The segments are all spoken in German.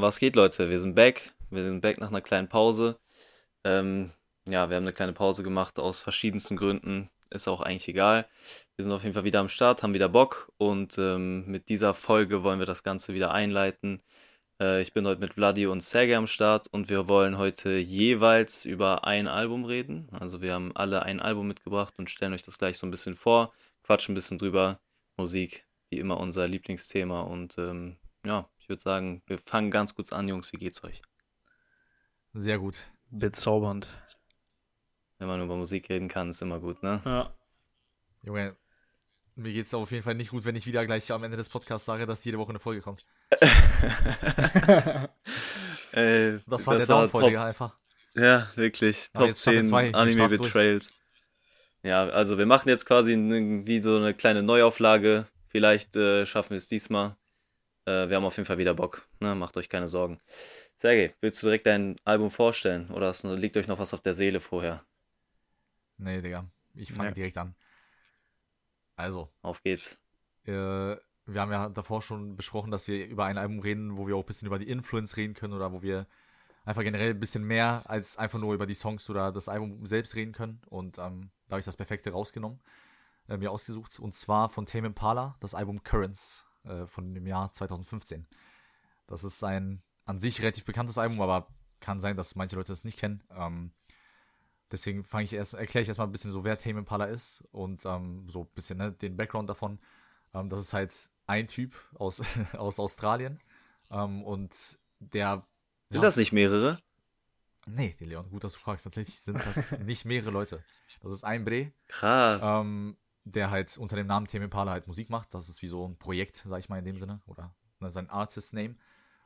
Was geht, Leute? Wir sind back. Wir sind back nach einer kleinen Pause. Ähm, ja, wir haben eine kleine Pause gemacht aus verschiedensten Gründen. Ist auch eigentlich egal. Wir sind auf jeden Fall wieder am Start, haben wieder Bock und ähm, mit dieser Folge wollen wir das Ganze wieder einleiten. Äh, ich bin heute mit Vladi und Sergei am Start und wir wollen heute jeweils über ein Album reden. Also wir haben alle ein Album mitgebracht und stellen euch das gleich so ein bisschen vor, quatschen ein bisschen drüber. Musik, wie immer unser Lieblingsthema und ähm, ja, ich würde sagen, wir fangen ganz kurz an, Jungs. Wie geht's euch? Sehr gut. Bezaubernd. Wenn man über Musik reden kann, ist immer gut, ne? Ja. Junge, mir geht's auf jeden Fall nicht gut, wenn ich wieder gleich am Ende des Podcasts sage, dass jede Woche eine Folge kommt. Ey, Das war der Downfall, Digga, einfach. Ja, wirklich. Aber Top jetzt Staffel 10 zwei, ich Anime. Betrayals. Ja, also wir machen jetzt quasi wie so eine kleine Neuauflage. Vielleicht äh, schaffen wir es diesmal. Äh, wir haben auf jeden Fall wieder Bock. Ne? Macht euch keine Sorgen. Sergej, willst du direkt dein Album vorstellen? Oder hast, liegt euch noch was auf der Seele vorher? Nee, Digga. Ich fange Ja. direkt an. Also, Auf geht's. äh, wir haben ja davor schon besprochen, dass wir über ein Album reden, wo wir auch ein bisschen über die Influence reden können oder wo wir einfach generell ein bisschen mehr als einfach nur über die Songs oder das Album selbst reden können. Und ähm, da habe ich das Perfekte rausgenommen, äh, mir ausgesucht. Und zwar von Tame Impala, das Album Currents äh, von dem Jahr 2015. Das ist ein an sich relativ bekanntes Album, aber kann sein, dass manche Leute es nicht kennen. Ähm, deswegen fange ich erst, erkläre ich erstmal ein bisschen so, wer Tame Impala ist und ähm, so ein bisschen ne, den Background davon. Ähm, das ist halt ein Typ aus, aus Australien ähm, und der. Sind das nicht mehrere? Nee, Leon, gut, dass du fragst. Tatsächlich sind das nicht mehrere Leute. Das ist ein Bre, Krass. ähm, der halt unter dem Namen Tame Impala halt Musik macht. Das ist wie so ein Projekt, sag ich mal in dem Sinne, oder ne, sein Artist-Name.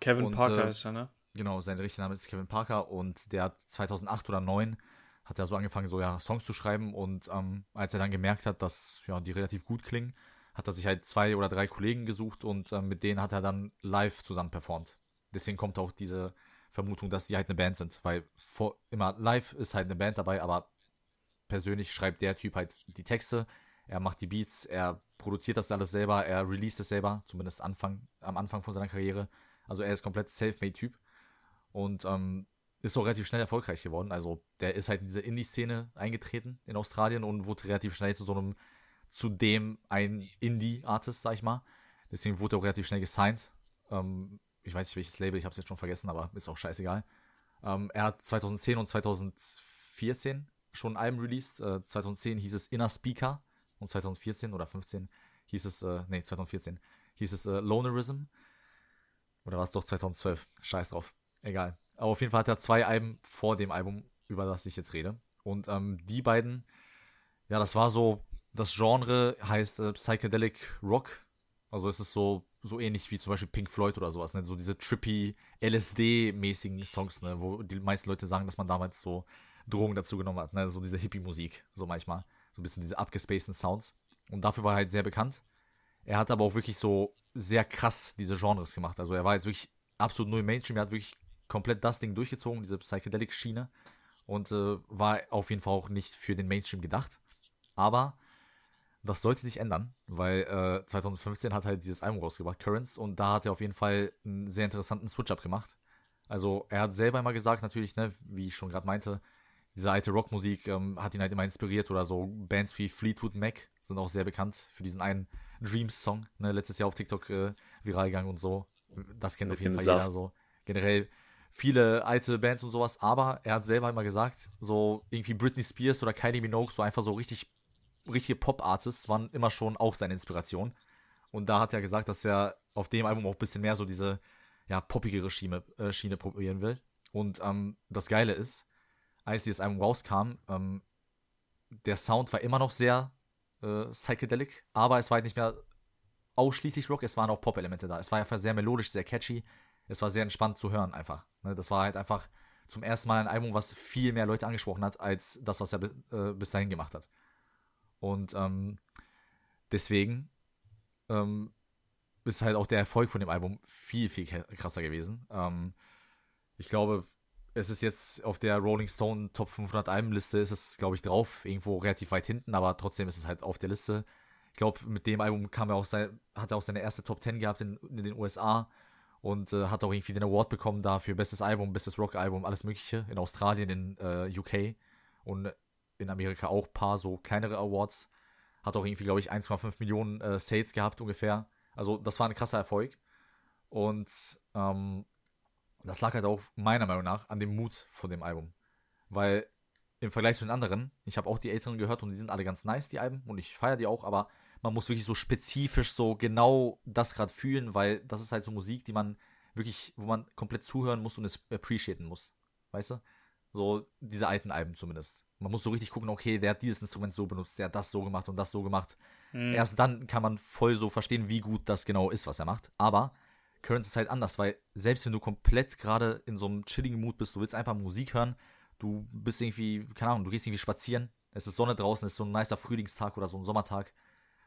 Kevin Und, Parker äh, ist er, ne? Genau, sein richtiger Name ist Kevin Parker und der hat 2008 oder 2009 hat er so angefangen, so ja Songs zu schreiben und ähm, als er dann gemerkt hat, dass ja die relativ gut klingen, hat er sich halt zwei oder drei Kollegen gesucht und ähm, mit denen hat er dann live zusammen performt. Deswegen kommt auch diese Vermutung, dass die halt eine Band sind, weil vor, immer live ist halt eine Band dabei, aber persönlich schreibt der Typ halt die Texte, er macht die Beats, er produziert das alles selber, er released es selber, zumindest Anfang, am Anfang von seiner Karriere. Also er ist komplett Selfmade-Typ und ähm, ist auch relativ schnell erfolgreich geworden. Also der ist halt in diese Indie-Szene eingetreten in Australien und wurde relativ schnell zu so einem, zu dem ein Indie-Artist, sag ich mal. Deswegen wurde er auch relativ schnell gesigned. Ähm, ich weiß nicht welches Label, ich habe es jetzt schon vergessen, aber ist auch scheißegal. Ähm, er hat 2010 und 2014 schon ein Album released. Äh, 2010 hieß es Inner Speaker und 2014 oder 15 hieß es, äh, nee, 2014 hieß es äh, Lonerism. Oder war es doch 2012? Scheiß drauf. Egal. Aber auf jeden Fall hat er zwei Alben vor dem Album, über das ich jetzt rede. Und ähm, die beiden, ja, das war so, das Genre heißt äh, Psychedelic Rock. Also es ist so, so ähnlich wie zum Beispiel Pink Floyd oder sowas, ne? So diese trippy, LSD-mäßigen Songs, ne? Wo die meisten Leute sagen, dass man damals so Drogen dazu genommen hat, ne? So diese Hippie-Musik, so manchmal. So ein bisschen diese abgespaceden Sounds. Und dafür war er halt sehr bekannt. Er hat aber auch wirklich so sehr krass diese Genres gemacht. Also er war jetzt wirklich absolut null Mainstream. Er hat wirklich komplett das Ding durchgezogen, diese Psychedelic-Schiene. Und äh, war auf jeden Fall auch nicht für den Mainstream gedacht. Aber das sollte sich ändern, weil äh, 2015 hat halt dieses Album rausgebracht, Currents, und da hat er auf jeden Fall einen sehr interessanten Switch-Up gemacht. Also er hat selber immer gesagt, natürlich, ne, wie ich schon gerade meinte, diese alte Rockmusik ähm, hat ihn halt immer inspiriert oder so Bands wie Fleetwood Mac sind auch sehr bekannt für diesen einen Dreams-Song, ne, letztes Jahr auf TikTok äh, viral gegangen und so. Das kennt Mit auf jeden Fall Saft. jeder so. Generell viele alte Bands und sowas, aber er hat selber immer gesagt, so irgendwie Britney Spears oder Kylie Minogue, so einfach so richtig, richtige Pop-Artists waren immer schon auch seine Inspiration. Und da hat er gesagt, dass er auf dem Album auch ein bisschen mehr so diese, ja, poppigere Schiene, äh, Schiene probieren will. Und ähm, das Geile ist, als dieses Album rauskam, ähm, der Sound war immer noch sehr äh, psychedelic, aber es war halt nicht mehr ausschließlich Rock, es waren auch Pop-Elemente da. Es war einfach sehr melodisch, sehr catchy. Es war sehr entspannt zu hören einfach. Ne, das war halt einfach zum ersten Mal ein Album, was viel mehr Leute angesprochen hat, als das, was er bis, äh, bis dahin gemacht hat. Und ähm, deswegen ähm, ist halt auch der Erfolg von dem Album viel, viel krasser gewesen. Ähm, ich glaube, es ist jetzt auf der Rolling Stone Top 500 Albenliste, ist es, glaube ich, drauf, irgendwo relativ weit hinten, aber trotzdem ist es halt auf der Liste. Ich glaube, mit dem Album kam er auch sein, hat er auch seine erste Top 10 gehabt in, in den USA und äh, hat auch irgendwie den Award bekommen da für bestes Album, bestes Rock-Album, alles Mögliche in Australien, in äh, UK und in Amerika auch ein paar so kleinere Awards. Hat auch irgendwie, glaube ich, 1,5 Millionen äh, Sales gehabt ungefähr. Also das war ein krasser Erfolg. Und ähm, das lag halt auch meiner Meinung nach an dem Mut von dem Album. Weil im Vergleich zu den anderen, ich habe auch die älteren gehört und die sind alle ganz nice, die Alben, und ich feiere die auch, aber man muss wirklich so spezifisch so genau das gerade fühlen, weil das ist halt so Musik, die man wirklich, wo man komplett zuhören muss und es appreciaten muss. Weißt du? So diese alten Alben zumindest. Man muss so richtig gucken, okay, der hat dieses Instrument so benutzt, der hat das so gemacht und das so gemacht. Mhm. Erst dann kann man voll so verstehen, wie gut das genau ist, was er macht. Aber Currents ist halt anders, weil selbst wenn du komplett gerade in so einem chilligen Mut bist, du willst einfach Musik hören, du bist irgendwie, keine Ahnung, du gehst irgendwie spazieren, es ist Sonne draußen, es ist so ein nicer Frühlingstag oder so ein Sommertag,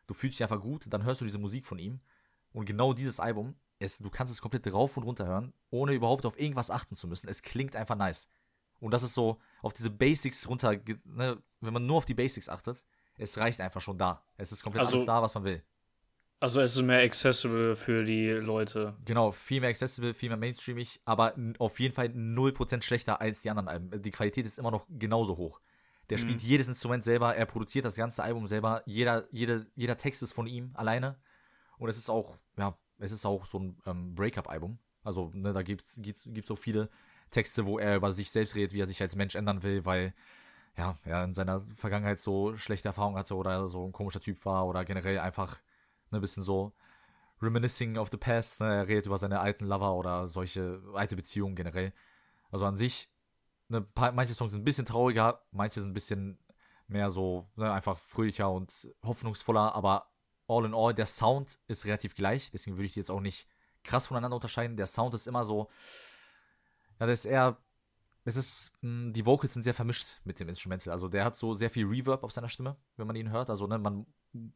du fühlst dich einfach gut, dann hörst du diese Musik von ihm und genau dieses Album, es, du kannst es komplett rauf und runter hören, ohne überhaupt auf irgendwas achten zu müssen. Es klingt einfach nice. Und das ist so auf diese Basics runter, ne, wenn man nur auf die Basics achtet, es reicht einfach schon da. Es ist komplett also, alles da, was man will. Also es ist mehr accessible für die Leute. Genau, viel mehr accessible, viel mehr mainstreamig, aber auf jeden Fall 0% schlechter als die anderen Alben. Die Qualität ist immer noch genauso hoch. Der mhm. spielt jedes Instrument selber, er produziert das ganze Album selber, jeder, jede, jeder Text ist von ihm alleine. Und es ist auch, ja, es ist auch so ein ähm, Breakup-Album. Also, ne, da gibt es gibt's, gibt's so viele Texte, wo er über sich selbst redet, wie er sich als Mensch ändern will, weil ja, er in seiner Vergangenheit so schlechte Erfahrungen hatte oder so ein komischer Typ war oder generell einfach ne, ein bisschen so reminiscing of the past. Ne? Er redet über seine alten Lover oder solche alte Beziehungen generell. Also an sich, ne, manche Songs sind ein bisschen trauriger, manche sind ein bisschen mehr so ne, einfach fröhlicher und hoffnungsvoller, aber all in all, der Sound ist relativ gleich, deswegen würde ich die jetzt auch nicht krass voneinander unterscheiden. Der Sound ist immer so, ja, das ist eher, es ist, hm, die Vocals sind sehr vermischt mit dem Instrumental. Also der hat so sehr viel Reverb auf seiner Stimme, wenn man ihn hört. Also ne, man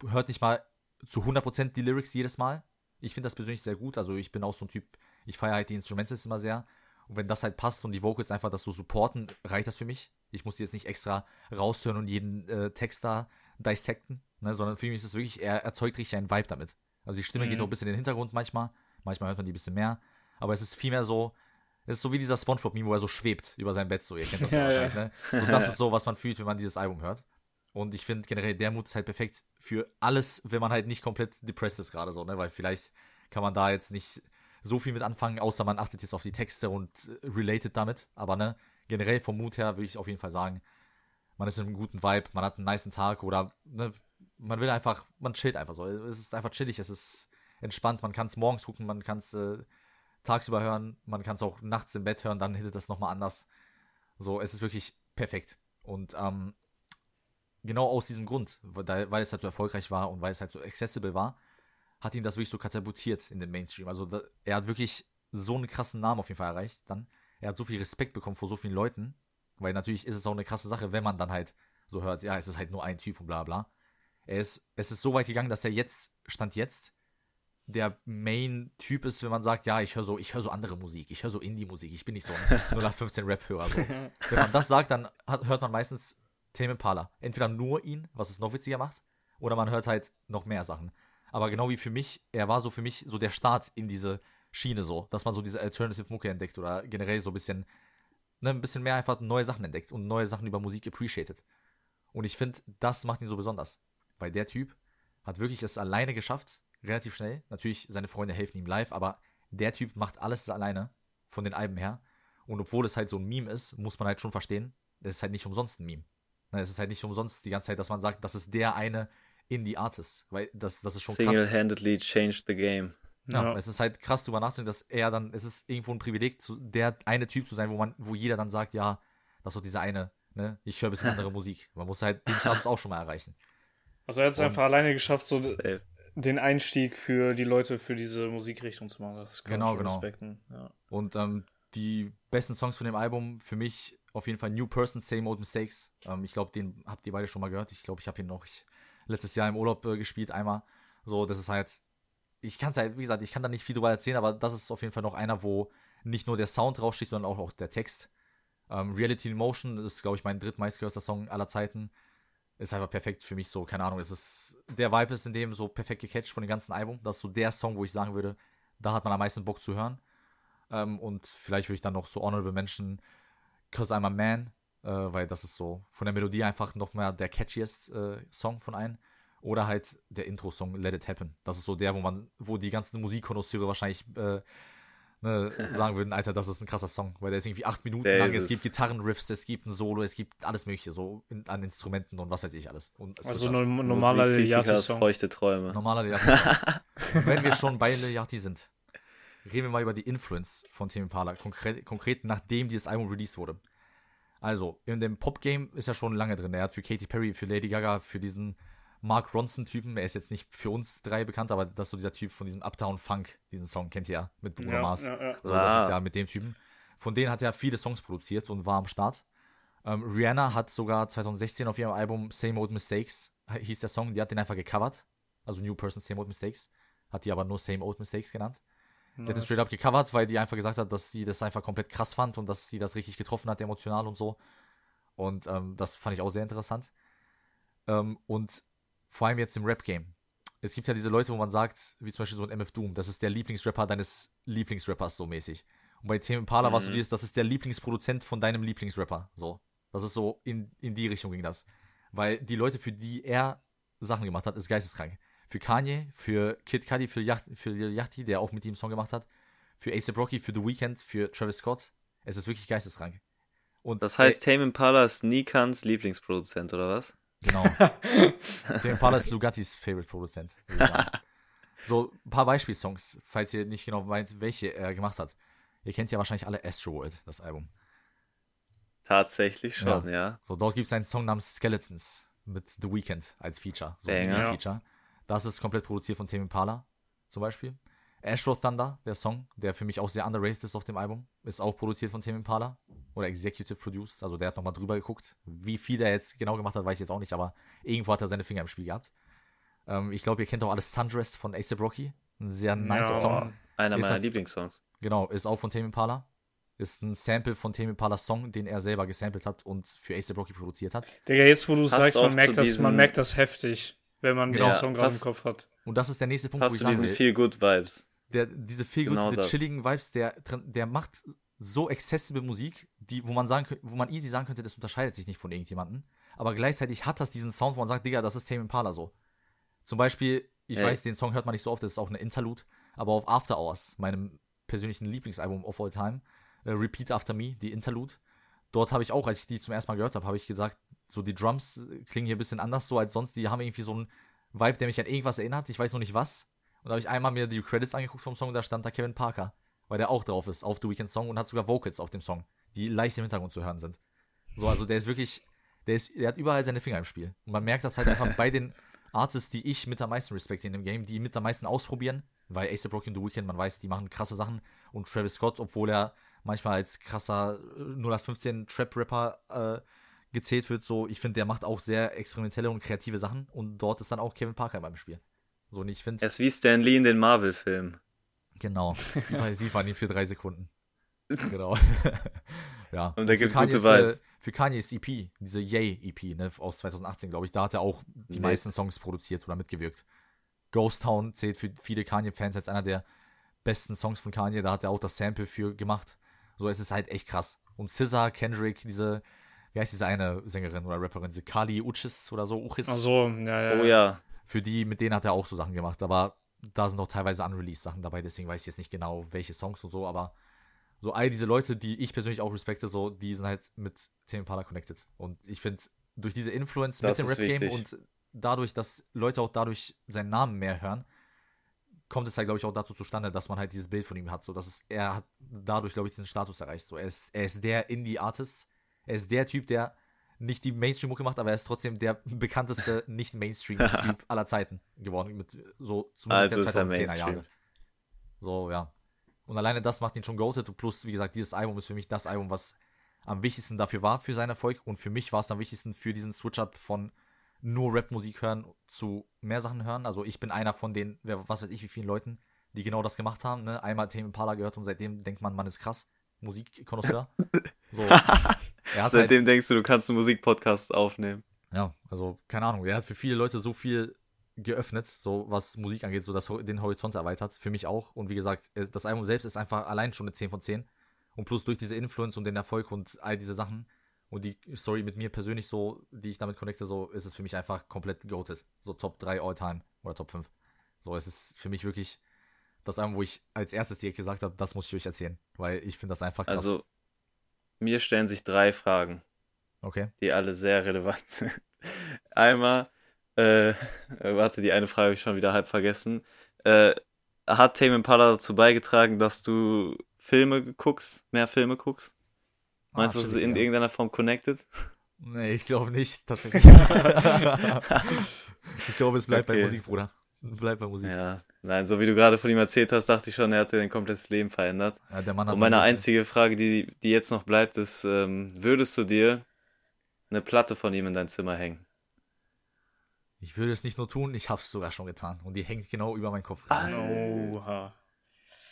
hört nicht mal zu 100% die Lyrics jedes Mal. Ich finde das persönlich sehr gut. Also ich bin auch so ein Typ, ich feiere halt die Instrumentals immer sehr. Und wenn das halt passt und die Vocals einfach das so supporten, reicht das für mich. Ich muss die jetzt nicht extra raushören und jeden äh, Text da dissecten, ne, sondern für mich ist es wirklich, er erzeugt richtig einen Vibe damit. Also die Stimme mhm. geht auch ein bisschen in den Hintergrund manchmal. Manchmal hört man die ein bisschen mehr. Aber es ist vielmehr so, es ist so wie dieser Spongebob-Meme, wo er so schwebt über sein Bett. So, ihr kennt das ja, wahrscheinlich, ja. ne? So, das ist so, was man fühlt, wenn man dieses Album hört. Und ich finde generell, der Mut ist halt perfekt für alles, wenn man halt nicht komplett depressed ist gerade so, ne? Weil vielleicht kann man da jetzt nicht so viel mit anfangen, außer man achtet jetzt auf die Texte und äh, related damit. Aber ne, generell vom Mut her würde ich auf jeden Fall sagen, man ist in einem guten Vibe, man hat einen niceen Tag oder ne, man will einfach, man chillt einfach so. Es ist einfach chillig, es ist entspannt, man kann es morgens gucken, man kann es äh, tagsüber hören, man kann es auch nachts im Bett hören, dann hittet das nochmal anders. So, es ist wirklich perfekt. Und ähm, genau aus diesem Grund, weil es halt so erfolgreich war und weil es halt so accessible war, hat ihn das wirklich so katapultiert in den Mainstream. Also da, er hat wirklich so einen krassen Namen auf jeden Fall erreicht dann. Er hat so viel Respekt bekommen vor so vielen Leuten, weil natürlich ist es auch eine krasse Sache, wenn man dann halt so hört, ja, es ist halt nur ein Typ und bla bla. Er ist, es ist so weit gegangen, dass er jetzt, Stand jetzt, der Main-Typ ist, wenn man sagt, ja, ich höre so, ich höre so andere Musik, ich höre so Indie-Musik, ich bin nicht so ein 0815 Rap-Hörer. So. wenn man das sagt, dann hat, hört man meistens Tame Impala. Entweder nur ihn, was es noch witziger macht, oder man hört halt noch mehr Sachen. Aber genau wie für mich, er war so für mich so der Start in diese Schiene so, dass man so diese Alternative Mucke entdeckt oder generell so ein bisschen, ne, ein bisschen mehr einfach neue Sachen entdeckt und neue Sachen über Musik appreciated. Und ich finde, das macht ihn so besonders. Weil der Typ hat wirklich es alleine geschafft, relativ schnell. Natürlich, seine Freunde helfen ihm live, aber der Typ macht alles alleine von den Alben her. Und obwohl es halt so ein Meme ist, muss man halt schon verstehen, es ist halt nicht umsonst ein Meme. Ne, es ist halt nicht umsonst die ganze Zeit, dass man sagt, das ist der eine Indie-Artist. Weil das, das ist schon Single krass. Single-handedly changed the game. Ja, ja, es ist halt krass drüber nachzudenken, dass er dann, es ist irgendwo ein Privileg, zu, der eine Typ zu sein, wo man, wo jeder dann sagt, ja, das ist doch dieser eine, ne, ich höre ein bisschen andere Musik. Man muss halt den Status auch schon mal erreichen. Also er hat es einfach alleine geschafft, so Safe. den Einstieg für die Leute für diese Musikrichtung zu machen. Das kann genau, genau. Respekten. Ja. Und ähm, die besten Songs von dem Album für mich auf jeden Fall New Person, Same Old Mistakes. Ähm, ich glaube, den habt ihr beide schon mal gehört. Ich glaube, ich habe ihn noch ich, letztes Jahr im Urlaub äh, gespielt, einmal. So, das ist halt, ich kann es halt, wie gesagt, ich kann da nicht viel drüber erzählen, aber das ist auf jeden Fall noch einer, wo nicht nur der Sound raussticht, sondern auch, auch der Text. Ähm, Reality in Motion ist, glaube ich, mein drittmeistgehörter Song aller Zeiten. Ist einfach perfekt für mich so, keine Ahnung. Es ist, der Vibe ist in dem so perfekt gecatcht von dem ganzen Album. Das ist so der Song, wo ich sagen würde, da hat man am meisten Bock zu hören. Ähm, und vielleicht würde ich dann noch so Honorable Mention Cause I'm a Man, äh, weil das ist so von der Melodie einfach noch mal der catchiest äh, Song von allen. Oder halt der Intro-Song Let It Happen. Das ist so der, wo man, wo die ganzen Musikkonnoisseure wahrscheinlich äh, ne, sagen würden, Alter, das ist ein krasser Song, weil der ist irgendwie acht Minuten der lang. Es gibt Gitarrenriffs, es gibt ein Solo, es gibt alles Mögliche, so in, an Instrumenten und was weiß ich alles. also ein normaler Liliati-Song. feuchte Träume. Normaler Liliati. Wenn wir schon bei Liliati sind, reden wir mal über die Influence von Tame Impala, konkret, konkret nachdem dieses Album released wurde. Also, in dem Pop-Game ist er schon lange drin. Er hat für Katy Perry, für Lady Gaga, für diesen Mark Ronson-Typen, er ist jetzt nicht für uns drei bekannt, aber das ist so dieser Typ von diesem Uptown Funk, diesen Song kennt ihr ja, mit Bruno ja, Mars. Ja, ja. So, das ah. ist ja mit dem Typen. Von denen hat er viele Songs produziert und war am Start. Ähm, Rihanna hat sogar 2016 auf ihrem Album Same Old Mistakes, hieß der Song, die hat den einfach gecovert. Also New Person Same Old Mistakes. Hat die aber nur Same Old Mistakes genannt. Nice. Die hat den straight up gecovert, weil die einfach gesagt hat, dass sie das einfach komplett krass fand und dass sie das richtig getroffen hat, emotional und so. Und ähm, das fand ich auch sehr interessant. Ähm, und vor allem jetzt im Rap-Game. Es gibt ja diese Leute, wo man sagt, wie zum Beispiel so ein MF Doom, das ist der Lieblingsrapper deines Lieblingsrappers, so mäßig. Und bei Tame Impala mhm. war es so dieses, das ist der Lieblingsproduzent von deinem Lieblingsrapper, so. Das ist so, in, in die Richtung ging das. Weil die Leute, für die er Sachen gemacht hat, ist geisteskrank. Für Kanye, für Kid Cudi, für, Yacht, für Yachty, der auch mit ihm Song gemacht hat, für Ace Rocky, für The Weeknd, für Travis Scott. Es ist wirklich geisteskrank. Und das heißt, Tame Impala ist Nikans Lieblingsproduzent, oder was? Genau. Tame Impala ist Lugattis Favorite-Produzent. so, ein paar Beispielsongs, falls ihr nicht genau meint, welche er gemacht hat. Ihr kennt ja wahrscheinlich alle Astroworld, das Album. Tatsächlich schon, ja. ja. So, dort gibt es einen Song namens Skeletons mit The Weeknd als Feature. So ein Feature. Das ist komplett produziert von Tame Impala, zum Beispiel. Astro Thunder, der Song, der für mich auch sehr underrated ist auf dem Album, ist auch produziert von Tim Impala oder executive produced. Also der hat nochmal drüber geguckt. Wie viel er jetzt genau gemacht hat, weiß ich jetzt auch nicht, aber irgendwo hat er seine Finger im Spiel gehabt. Ähm, ich glaube, ihr kennt auch alles Sundress von Ace Rocky. Ein sehr nicer ja, Song. Einer ist meiner ein, Lieblingssongs. Genau, ist auch von Tim Impala. Ist ein Sample von Tim Impalas Song, den er selber gesampelt hat und für Ace Rocky produziert hat. Digga, jetzt wo du sagst, man merkt, das, man merkt das heftig, wenn man genau, diesen Song gerade im Kopf hat. Und das ist der nächste Punkt, Hast wo ich du diesen Feel Good Vibes der, diese feel genau diese das. chilligen Vibes, der, der macht so accessible Musik, die, wo man sagen wo man easy sagen könnte, das unterscheidet sich nicht von irgendjemandem. Aber gleichzeitig hat das diesen Sound, wo man sagt, Digga, das ist Tame Impala so. Zum Beispiel, ich hey. weiß, den Song hört man nicht so oft, das ist auch eine Interlude, aber auf After Hours, meinem persönlichen Lieblingsalbum of all time, uh, Repeat After Me, die Interlude, dort habe ich auch, als ich die zum ersten Mal gehört habe, habe ich gesagt, so die Drums klingen hier ein bisschen anders so als sonst, die haben irgendwie so einen Vibe, der mich an irgendwas erinnert, ich weiß noch nicht was, und da habe ich einmal mir die Credits angeguckt vom Song, da stand da Kevin Parker, weil der auch drauf ist, auf The Weekend Song. Und hat sogar Vocals auf dem Song, die leicht im Hintergrund zu hören sind. So, also der ist wirklich, der ist, der hat überall seine Finger im Spiel. Und man merkt das halt einfach bei den Artists, die ich mit am meisten respektiere in dem Game, die mit am meisten ausprobieren, weil Ace Broken The Weekend, man weiß, die machen krasse Sachen. Und Travis Scott, obwohl er manchmal als krasser 0815 Trap-Rapper äh, gezählt wird, so, ich finde, der macht auch sehr experimentelle und kreative Sachen und dort ist dann auch Kevin Parker beim Spiel. So, und ich finde. Er ist wie Stan Lee in den Marvel-Filmen. Genau. Sieht man ihn für drei Sekunden. Genau. ja. Und der gibt gute äh, Vibes. Für Kanye's EP, diese Yay EP, ne, aus 2018, glaube ich, da hat er auch die nee. meisten Songs produziert oder mitgewirkt. Ghost Town zählt für viele Kanye-Fans als einer der besten Songs von Kanye, da hat er auch das Sample für gemacht. So, es ist halt echt krass. Und SZA, Kendrick, diese, wie heißt diese eine Sängerin oder Rapperin, diese Kali Uchis oder so, Uchis. Ach so, ja, ja. Oh ja für die, mit denen hat er auch so Sachen gemacht, aber da sind auch teilweise unreleased Sachen dabei, deswegen weiß ich jetzt nicht genau, welche Songs und so, aber so all diese Leute, die ich persönlich auch respekte, so, die sind halt mit Tame Impala connected. Und ich finde, durch diese Influence das mit dem Rap-Game und dadurch, dass Leute auch dadurch seinen Namen mehr hören, kommt es halt, glaube ich, auch dazu zustande, dass man halt dieses Bild von ihm hat. So, dass es, er hat dadurch, glaube ich, diesen Status erreicht. So, er ist, er ist der Indie-Artist. Er ist der Typ, der nicht die Mainstream-Mucke macht, aber er ist trotzdem der bekannteste Nicht-Mainstream-Typ aller Zeiten geworden. Mit so zumindest also der 2010er Jahre. So, ja. Und alleine das macht ihn schon goated. Plus, wie gesagt, dieses Album ist für mich das Album, was am wichtigsten dafür war, für seinen Erfolg. Und für mich war es am wichtigsten für diesen Switch-Up von nur Rap-Musik hören zu mehr Sachen hören. Also ich bin einer von den, was weiß ich, wie vielen Leuten, die genau das gemacht haben. Ne? Einmal Tame Impala gehört und seitdem denkt man, man ist krass. Musikkonnoisseur. So. Seitdem halt, denkst du, du kannst einen Musikpodcast aufnehmen. Ja, also keine Ahnung. Er hat für viele Leute so viel geöffnet, so was Musik angeht, so das, den Horizont erweitert. Für mich auch. Und wie gesagt, das Album selbst ist einfach allein schon eine 10 von 10. Und plus durch diese Influence und den Erfolg und all diese Sachen und die Story mit mir persönlich so, die ich damit connecte, so ist es für mich einfach komplett goated. So Top 3 All-Time oder Top 5. So, es ist für mich wirklich das Album, wo ich als erstes direkt gesagt habe, das muss ich euch erzählen. Weil ich finde das einfach krass. Also, mir stellen sich drei Fragen. Okay. Die alle sehr relevant sind. Einmal, äh, warte, die eine Frage habe ich schon wieder halb vergessen. Äh, hat Tame Impala dazu beigetragen, dass du Filme guckst, mehr Filme guckst? Meinst ah, du, das ist in ja. irgendeiner Form connected? Nee, ich glaube nicht, tatsächlich. ich glaube, es bleibt okay. bei Musik, Bruder. Bleibt bei Musik. Ja, nein, so wie du gerade von ihm erzählt hast, dachte ich schon, er hat dein komplettes Leben verändert. Ja, der Mann hat Und meine einzige Frage, die, die jetzt noch bleibt, ist, ähm, würdest du dir eine Platte von ihm in dein Zimmer hängen? Ich würde es nicht nur tun, ich habe es sogar schon getan. Und die hängt genau über meinen Kopf. Ah, Oha.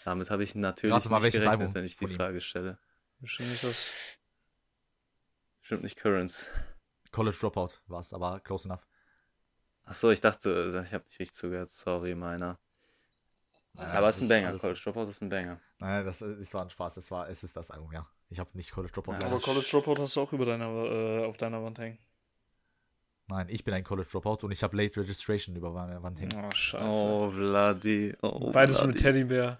Damit habe ich natürlich mal, nicht gerechnet, Album wenn ich die Frage stelle. Bestimmt nicht das. Bestimmt nicht Currents. College Dropout war es, aber close enough. Achso, ich dachte, ich habe nicht richtig zugehört. Sorry, meiner. Naja, aber es ist ein Banger. College Dropout ist ein Banger. Naja, das ist war ein Spaß. Es, war, es ist das Album, ja. Ich habe nicht College Dropout. Ja, aber College Dropout hast du auch über deiner, äh, auf deiner Wand hängen. Nein, ich bin ein College Dropout und ich habe Late Registration über meiner Wand hängen. Oh, scheiße. Oh, Vladi. Oh, Beides Vladi. mit Teddybär.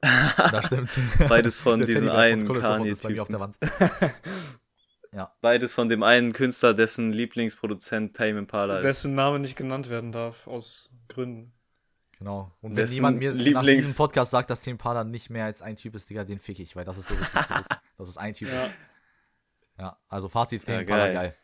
das stimmt. Beides von diesem einen Kanye-Typen. ja. Beides von dem einen Künstler, dessen Lieblingsproduzent Tame Impala ist. Dessen Name nicht genannt werden darf, aus Gründen. Genau. Und wenn jemand mir Lieblings nach diesem Podcast sagt, dass Tame Impala nicht mehr als ein Typ ist, Digga, den fick ich, weil das ist so wichtig dass es ein Typ ja. ist. Ja, also Fazit, Tame ja, Impala geil. geil.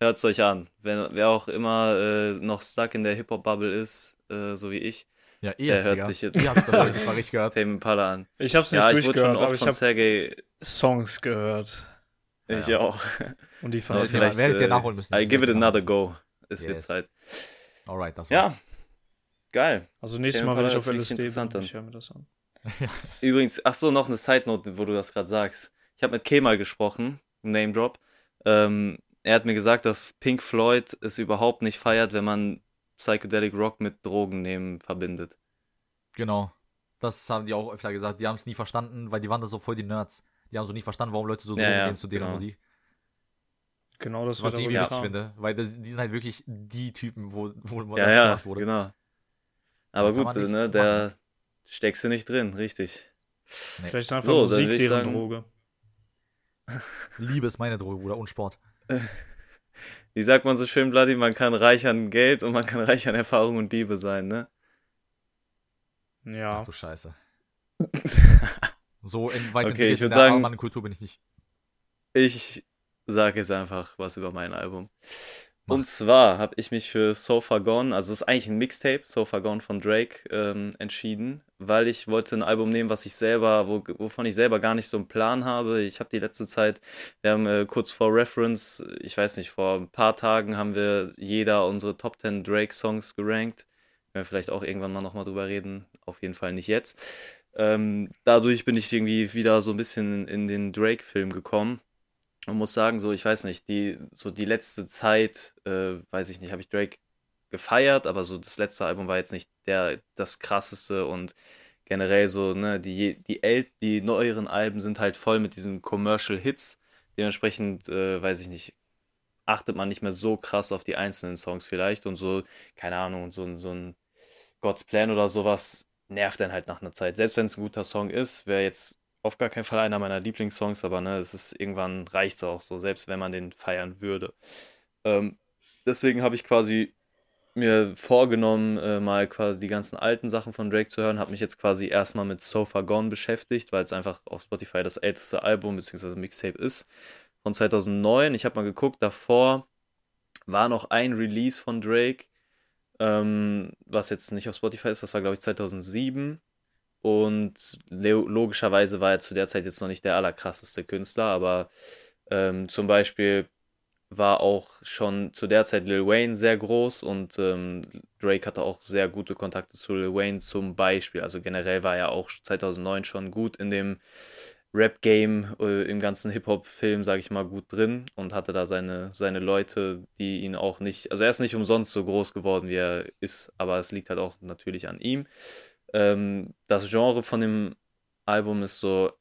Hört es euch an. Wenn, wer auch immer äh, noch stuck in der Hip-Hop-Bubble ist, äh, so wie ich, ja, ihr, der hört Digga. sich jetzt ihr habt das nicht mal richtig gehört. Tame Impala an. Ich hab's nicht ja, durchgehört, aber ich habe Sergey... Songs gehört. Ich ja. auch. Und die ich ja, werdet ihr nachholen müssen. I give it another go. Es yes. wird Zeit. Alright, das war's. Ja, geil. Also nächstes Mal, wenn ich auf LSD bin, ich höre mir das an. Übrigens, ach so, noch eine Side Note, wo du das gerade sagst. Ich habe mit Kemal gesprochen, Name Drop. Ähm, er hat mir gesagt, dass Pink Floyd es überhaupt nicht feiert, wenn man Psychedelic Rock mit Drogen nehmen verbindet. Genau. Das haben die auch öfter gesagt. Die haben es nie verstanden, weil die waren da so voll die Nerds. Die haben so nie verstanden, warum Leute so Drogen ja, ja, nehmen zu deren genau. Musik. Genau, das Was ich irgendwie witzig finde, weil das, die sind halt wirklich die Typen, wo, wo ja, das ja, gemacht wurde. genau. Aber gut, ne, der steckst du nicht drin, richtig. Nee. Vielleicht ist einfach so, Musik deren sagen, Droge. Liebe ist meine Droge, Bruder, und Sport. wie sagt man so schön, Bloody, man kann reich an Geld und man kann reich an Erfahrung und Liebe sein, ne? Ja. Ach du Scheiße. So in weit okay, ich würde sagen, Kultur bin ich nicht. Ich sage jetzt einfach was über mein Album. Und zwar habe ich mich für So Far Gone, also es ist eigentlich ein Mixtape, So Far Gone von Drake, ähm, entschieden, weil ich wollte ein Album nehmen, was ich selber, wo, wovon ich selber gar nicht so einen Plan habe. Ich habe die letzte Zeit, wir haben äh, kurz vor Reference, ich weiß nicht, vor ein paar Tagen haben wir jeder unsere Top 10 Drake-Songs gerankt. Können wir vielleicht auch irgendwann mal nochmal drüber reden, auf jeden Fall nicht jetzt. Ähm, dadurch bin ich irgendwie wieder so ein bisschen in, den Drake-Film gekommen man muss sagen, so, ich weiß nicht, die, so die letzte Zeit, äh, weiß ich nicht, habe ich Drake gefeiert, aber so das letzte Album war jetzt nicht der, das krasseste und generell so, ne, die, die, El die neueren Alben sind halt voll mit diesen Commercial Hits. Dementsprechend, äh, weiß ich nicht, achtet man nicht mehr so krass auf die einzelnen Songs vielleicht und so, keine Ahnung, so, so ein God's Plan oder sowas nervt dann halt nach einer Zeit. Selbst wenn es ein guter Song ist, wäre jetzt auf gar keinen Fall einer meiner Lieblingssongs, aber ne, es ist irgendwann reicht es auch so, selbst wenn man den feiern würde. Ähm, deswegen habe ich quasi mir vorgenommen, äh, mal quasi die ganzen alten Sachen von Drake zu hören, habe mich jetzt quasi erstmal mit So Far Gone beschäftigt, weil es einfach auf Spotify das älteste Album bzw. Mixtape ist von 2009. Ich habe mal geguckt, davor war noch ein Release von Drake, ähm, was jetzt nicht auf Spotify ist, das war glaube ich 2007 und logischerweise war er zu der Zeit jetzt noch nicht der allerkrasseste Künstler, aber ähm, zum Beispiel war auch schon zu der Zeit Lil Wayne sehr groß und ähm, Drake hatte auch sehr gute Kontakte zu Lil Wayne zum Beispiel. Also generell war er auch 2009 schon gut in dem Rap-Game äh, im ganzen Hip-Hop-Film, sage ich mal, gut drin und hatte da seine, seine Leute, die ihn auch nicht, also er ist nicht umsonst so groß geworden, wie er ist, aber es liegt halt auch natürlich an ihm. Ähm, das Genre von dem Album ist so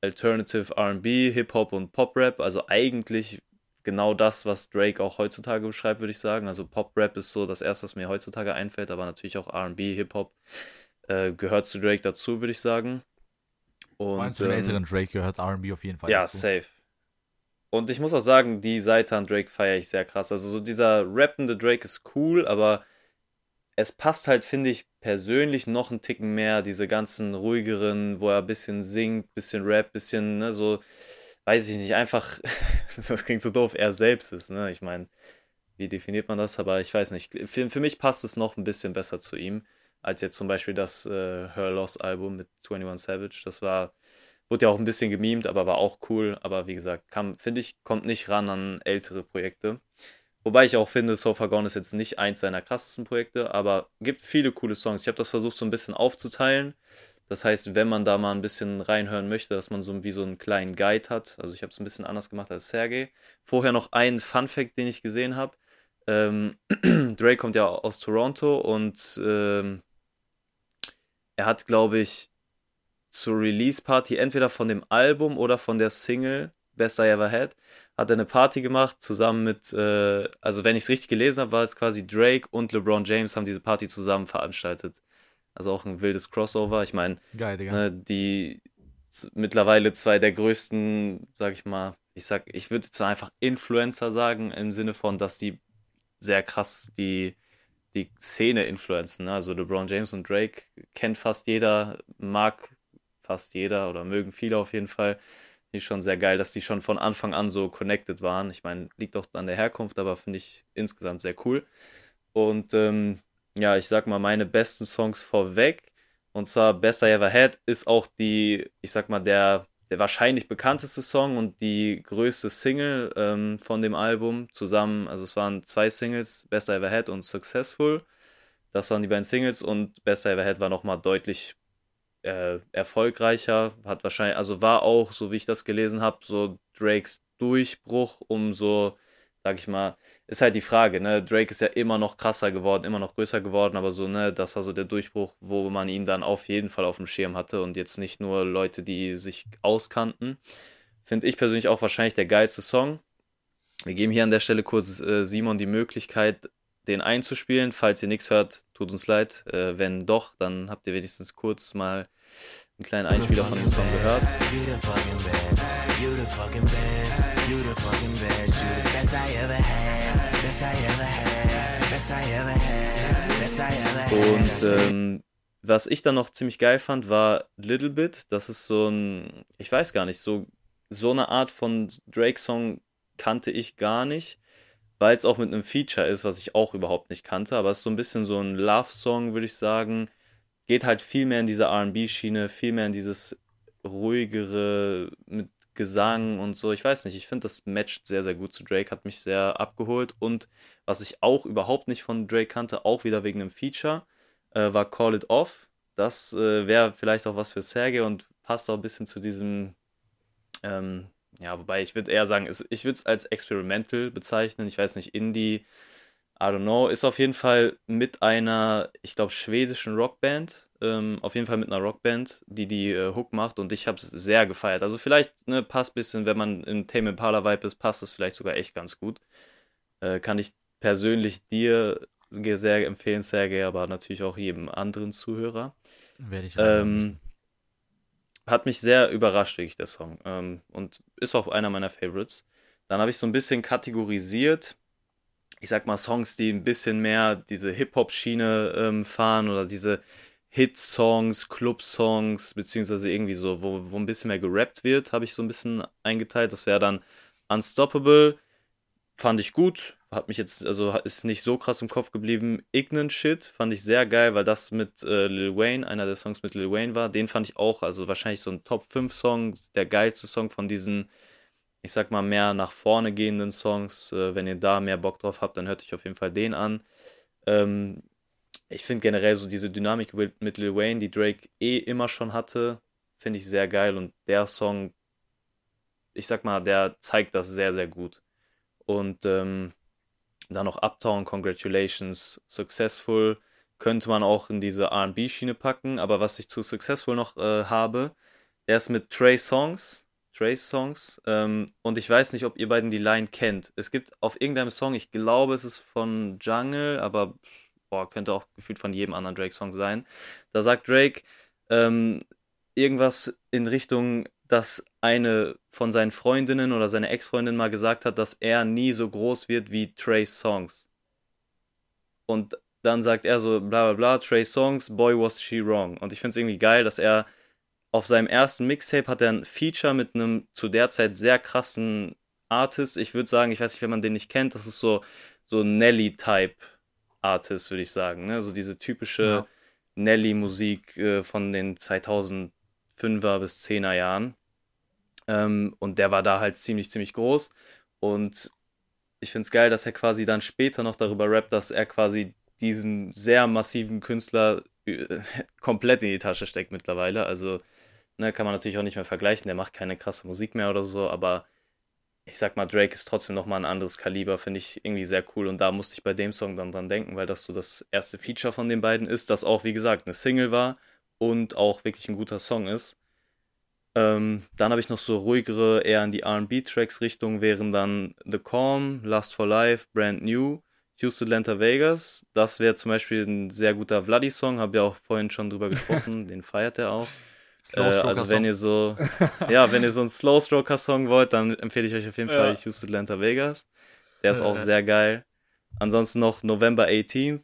Alternative RB, Hip-Hop und Pop-Rap, also eigentlich genau das, was Drake auch heutzutage beschreibt, würde ich sagen. Also Pop-Rap ist so das Erste, was mir heutzutage einfällt, aber natürlich auch RB, Hip-Hop äh, gehört zu Drake dazu, würde ich sagen. Und, Vor allem zu den ähm, älteren Drake gehört RB auf jeden Fall. Ja, dazu. safe. Und ich muss auch sagen, die Seite an Drake feiere ich sehr krass. Also so dieser rappende Drake ist cool, aber es passt halt, finde ich, persönlich noch einen Ticken mehr, diese ganzen ruhigeren, wo er ein bisschen singt, bisschen Rap, bisschen, ne, so, weiß ich nicht, einfach, das klingt so doof, er selbst ist, ne, ich meine, wie definiert man das, aber ich weiß nicht, für, für mich passt es noch ein bisschen besser zu ihm als jetzt zum Beispiel das äh, Her Loss Album mit 21 Savage. Das war, wurde ja auch ein bisschen gemimt, aber war auch cool. Aber wie gesagt, finde ich, kommt nicht ran an ältere Projekte. Wobei ich auch finde, So Far Gone ist jetzt nicht eins seiner krassesten Projekte, aber gibt viele coole Songs. Ich habe das versucht so ein bisschen aufzuteilen. Das heißt, wenn man da mal ein bisschen reinhören möchte, dass man so wie so einen kleinen Guide hat. Also ich habe es ein bisschen anders gemacht als Sergey. Vorher noch ein Fun Fact, den ich gesehen habe. Ähm, Drake kommt ja aus Toronto und ähm, er hat, glaube ich, zur Release-Party entweder von dem Album oder von der Single Best I Ever Had, hat er eine Party gemacht, zusammen mit, äh, also wenn ich es richtig gelesen habe, war es quasi Drake und LeBron James haben diese Party zusammen veranstaltet. Also auch ein wildes Crossover. Ich meine, ne, die mittlerweile zwei der größten, sag ich mal, ich sag, ich würde zwar einfach Influencer sagen, im Sinne von, dass die sehr krass die die Szene influenzen. Ne? Also LeBron James und Drake kennt fast jeder, mag fast jeder oder mögen viele auf jeden Fall. Finde ich schon sehr geil, dass die schon von Anfang an so connected waren. Ich meine, liegt auch an der Herkunft, aber finde ich insgesamt sehr cool. Und ähm, ja, ich sag mal, meine besten Songs vorweg. Und zwar Best I Ever Had ist auch die, ich sag mal, der der wahrscheinlich bekannteste Song und die größte Single ähm, von dem Album zusammen. Also es waren zwei Singles, Best I Ever Had und Successful. Das waren die beiden Singles und Best I Ever Had war nochmal deutlich äh, erfolgreicher. Hat wahrscheinlich, also war auch, so wie ich das gelesen habe, so Drakes Durchbruch, um so, sag ich mal, ist halt die Frage, ne? Drake ist ja immer noch krasser geworden, immer noch größer geworden, aber so, ne, das war so der Durchbruch, wo man ihn dann auf jeden Fall auf dem Schirm hatte und jetzt nicht nur Leute, die sich auskannten. Finde ich persönlich auch wahrscheinlich der geilste Song. Wir geben hier an der Stelle kurz äh, Simon die Möglichkeit, den einzuspielen. Falls ihr nichts hört, tut uns leid. Äh, wenn doch, dann habt ihr wenigstens kurz mal einen kleinen Einspieler von dem Song gehört. Und ähm, was ich dann noch ziemlich geil fand, war Little Bit. Das ist so ein, ich weiß gar nicht, so, so eine Art von Drake-Song kannte ich gar nicht, weil es auch mit einem Feature ist, was ich auch überhaupt nicht kannte. Aber es ist so ein bisschen so ein Love-Song, würde ich sagen. Geht halt viel mehr in diese RB-Schiene, viel mehr in dieses ruhigere, mit Gesang und so. Ich weiß nicht, ich finde, das matcht sehr, sehr gut zu Drake, hat mich sehr abgeholt. Und was ich auch überhaupt nicht von Drake kannte, auch wieder wegen einem Feature, äh, war Call It Off. Das äh, wäre vielleicht auch was für Sergei und passt auch ein bisschen zu diesem, ähm, ja, wobei ich würde eher sagen, ich würde es als experimental bezeichnen. Ich weiß nicht, Indie, I don't know, ist auf jeden Fall mit einer, ich glaube, schwedischen Rockband ähm, auf jeden Fall mit einer Rockband, die die äh, Hook macht und ich habe es sehr gefeiert. Also vielleicht ne, passt ein bisschen, wenn man im Tame Impala Vibe ist, passt es vielleicht sogar echt ganz gut. Äh, kann ich persönlich dir sehr empfehlen, Sergej, aber natürlich auch jedem anderen Zuhörer. Werde ich ähm, Hat mich sehr überrascht, wirklich, der Song. Ähm, und ist auch einer meiner Favorites. Dann habe ich so ein bisschen kategorisiert. Ich sag mal, Songs, die ein bisschen mehr diese Hip-Hop-Schiene ähm, fahren oder diese Hit-Songs, Club-Songs, beziehungsweise irgendwie so, wo, wo ein bisschen mehr gerappt wird, habe ich so ein bisschen eingeteilt. Das wäre dann Unstoppable, fand ich gut, hat mich jetzt, also ist nicht so krass im Kopf geblieben. Ignorant Shit fand ich sehr geil, weil das mit äh, Lil Wayne, einer der Songs mit Lil Wayne war. Den fand ich auch, also wahrscheinlich so ein Top 5 Song, der geilste Song von diesen, ich sag mal, mehr nach vorne gehenden Songs. Äh, wenn ihr da mehr Bock drauf habt, dann hört euch auf jeden Fall den an. Ähm, ich finde generell so diese Dynamik mit Lil Wayne, die Drake eh immer schon hatte, finde ich sehr geil und der Song, ich sag mal, der zeigt das sehr, sehr gut. Und ähm, dann noch Uptown, Congratulations, Successful, könnte man auch in diese RB-Schiene packen, aber was ich zu Successful noch äh, habe, der ist mit Trey Songs, Trey's Songs, ähm, und ich weiß nicht, ob ihr beiden die Line kennt. Es gibt auf irgendeinem Song, ich glaube, es ist von Jungle, aber boah, könnte auch gefühlt von jedem anderen Drake-Song sein. Da sagt Drake ähm, irgendwas in Richtung, dass eine von seinen Freundinnen oder seine Ex-Freundin mal gesagt hat, dass er nie so groß wird wie Trey's Songs. Und dann sagt er so, bla bla bla, Trey Songs, boy was she wrong. Und ich finde es irgendwie geil, dass er auf seinem ersten Mixtape hat er ein Feature mit einem zu der Zeit sehr krassen Artist. Ich würde sagen, ich weiß nicht, wenn man den nicht kennt, das ist so, so Nelly-Type Artist, würde ich sagen. Ne? So diese typische ja. Nelly-Musik äh, von den 2005er bis 10er Jahren. Ähm, und der war da halt ziemlich, ziemlich groß. Und ich finde es geil, dass er quasi dann später noch darüber rappt, dass er quasi diesen sehr massiven Künstler äh, komplett in die Tasche steckt mittlerweile. Also, ne, kann man natürlich auch nicht mehr vergleichen. Der macht keine krasse Musik mehr oder so, aber ich sag mal, Drake ist trotzdem nochmal ein anderes Kaliber, finde ich irgendwie sehr cool. Und da musste ich bei dem Song dann dran denken, weil das so das erste Feature von den beiden ist, das auch, wie gesagt, eine Single war und auch wirklich ein guter Song ist. Ähm, dann habe ich noch so ruhigere, eher in die RB-Tracks Richtung, wären dann The Calm, Last for Life, Brand New, Houston, Atlanta, Vegas. Das wäre zum Beispiel ein sehr guter Vladi-Song, habe ja auch vorhin schon drüber gesprochen, den feiert er auch. Äh, also wenn ihr so, ja, wenn ihr so einen Slow Stroker Song wollt, dann empfehle ich euch auf jeden ja. Fall Houston Atlanta Vegas. Der ist auch sehr geil. Ansonsten noch November 18th.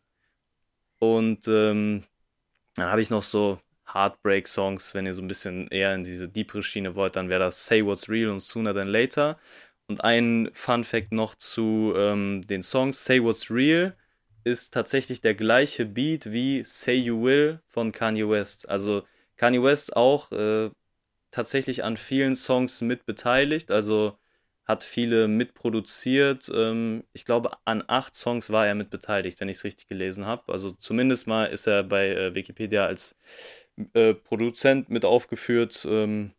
Und ähm, dann habe ich noch so Heartbreak Songs, wenn ihr so ein bisschen eher in diese deepere Schiene wollt, dann wäre das Say What's Real und Sooner Than Later. Und ein Fun Fact noch zu ähm, den Songs. Say What's Real ist tatsächlich der gleiche Beat wie Say You Will von Kanye West. Also Kanye West auch äh, tatsächlich an vielen Songs mit beteiligt, also hat viele mitproduziert. Ähm, ich glaube, an acht Songs war er mit beteiligt, wenn ich es richtig gelesen habe. Also zumindest mal ist er bei äh, Wikipedia als äh, Produzent mit aufgeführt. Ähm,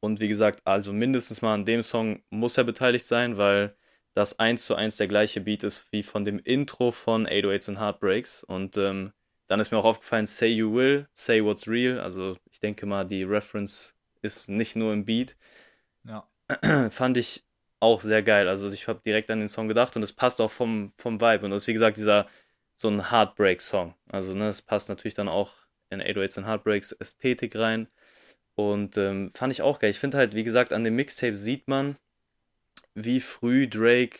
und wie gesagt, also mindestens mal an dem Song muss er beteiligt sein, weil das eins zu eins der gleiche Beat ist wie von dem Intro von 808s and Heartbreaks. Und ähm, dann ist mir auch aufgefallen, Say You Will, Say What's Real. Also ich denke mal, die Reference ist nicht nur im Beat. Ja. Fand ich auch sehr geil. Also ich habe direkt an den Song gedacht und es passt auch vom, vom Vibe. Und das ist wie gesagt dieser so ein Heartbreak-Song. Also ne, es passt natürlich dann auch in 808s and Heartbreaks Ästhetik rein. Und ähm, fand ich auch geil. Ich finde halt, wie gesagt, an dem Mixtape sieht man, wie früh Drake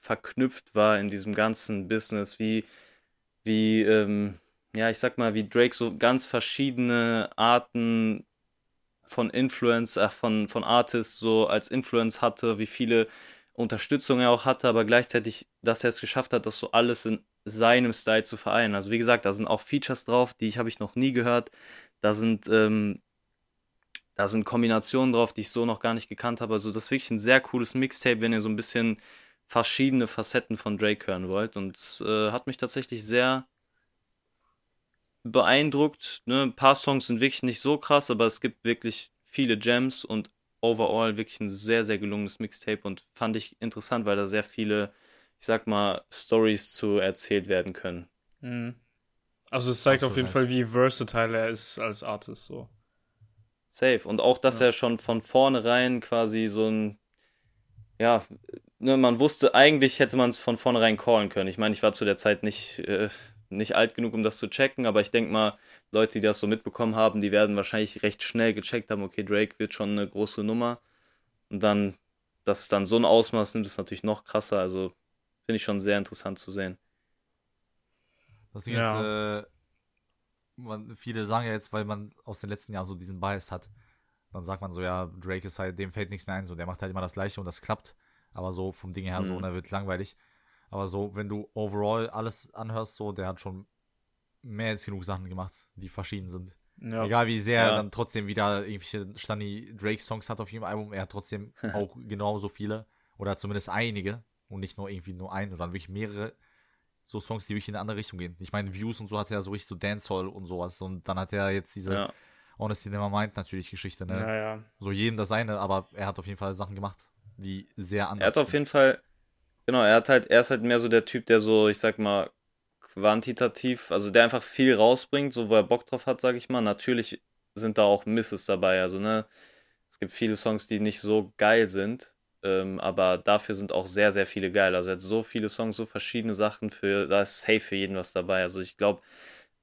verknüpft war in diesem ganzen Business, wie, wie ähm, ja, ich sag mal, wie Drake so ganz verschiedene Arten von Influence, äh, von, von Artists so als Influence hatte, wie viele Unterstützung er auch hatte, aber gleichzeitig, dass er es geschafft hat, das so alles in seinem Style zu vereinen. Also wie gesagt, da sind auch Features drauf, die ich habe ich noch nie gehört. Da sind ähm, da sind Kombinationen drauf, die ich so noch gar nicht gekannt habe. Also das ist wirklich ein sehr cooles Mixtape, wenn ihr so ein bisschen verschiedene Facetten von Drake hören wollt. Und es äh, hat mich tatsächlich sehr beeindruckt. Ne? Ein paar Songs sind wirklich nicht so krass, aber es gibt wirklich viele Gems und overall wirklich ein sehr, sehr gelungenes Mixtape und fand ich interessant, weil da sehr viele, ich sag mal, Stories zu erzählt werden können. Mhm. Also es zeigt auf jeden. Fall, wie versatile er ist als Artist so. Safe. Und auch, dass ja. er schon von vornherein quasi so ein, ja, ne, man wusste, eigentlich hätte man es von vornherein callen können. Ich meine, ich war zu der Zeit nicht äh, nicht alt genug, um das zu checken, aber ich denke mal, Leute, die das so mitbekommen haben, die werden wahrscheinlich recht schnell gecheckt haben, okay, Drake wird schon eine große Nummer. Und dann, dass es dann so ein Ausmaß nimmt, ist natürlich noch krasser. Also finde ich schon sehr interessant zu sehen. Das Ding ja. ist, äh, man, viele sagen ja jetzt, weil man aus den letzten Jahren so diesen Bias hat, dann sagt man so, ja, Drake ist halt, dem fällt nichts mehr ein, so, der macht halt immer das Gleiche und das klappt. Aber so vom Ding her mhm. so, und er wird langweilig. Aber so, wenn du overall alles anhörst, so, der hat schon mehr als genug Sachen gemacht, die verschieden sind. Ja. Egal wie sehr ja. er dann trotzdem wieder irgendwelche Stani Drake-Songs hat auf jedem Album, er hat trotzdem auch genauso viele. Oder zumindest einige. Und nicht nur irgendwie nur ein, sondern wirklich mehrere so Songs, die wirklich in eine andere Richtung gehen. Ich meine, Views und so hat er so richtig so Dancehall und sowas. Und dann hat er jetzt diese ja. Honesty Never Mind natürlich Geschichte, ne? Ja, ja. So jedem das seine, aber er hat auf jeden Fall Sachen gemacht, die sehr anders Er hat auf jeden Fall, genau, er hat halt, er ist halt mehr so der Typ, der so, ich sag mal, quantitativ, also der einfach viel rausbringt, so wo er Bock drauf hat, sag ich mal. Natürlich sind da auch Misses dabei, also ne, es gibt viele Songs, die nicht so geil sind, ähm, aber dafür sind auch sehr, sehr viele geil. Also er hat so viele Songs, so verschiedene Sachen für, da ist safe für jeden was dabei. Also ich glaube,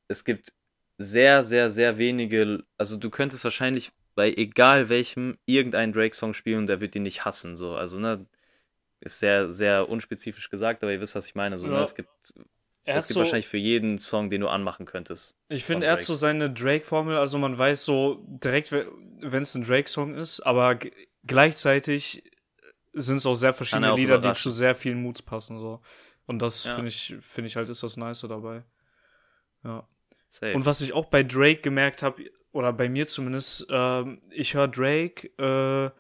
es gibt sehr, sehr, sehr wenige, also du könntest wahrscheinlich bei egal welchem irgendeinen Drake-Song spielen und der wird ihn nicht hassen, so. Also, ne, ist sehr, sehr unspezifisch gesagt, aber ihr wisst, was ich meine. So, ne, ja. ne, es gibt er es gibt so, wahrscheinlich für jeden Song, den du anmachen könntest. Ich finde, er hat so seine Drake-Formel, also man weiß so direkt, wenn es ein Drake-Song ist, aber gleichzeitig sind es auch sehr verschiedene auch Lieder, die zu sehr vielen Moods passen. So. Und das ja. finde ich, finde ich halt, ist das Nice dabei. Ja. Safe. Und was ich auch bei Drake gemerkt habe, oder bei mir zumindest, äh, ich höre Drake, äh,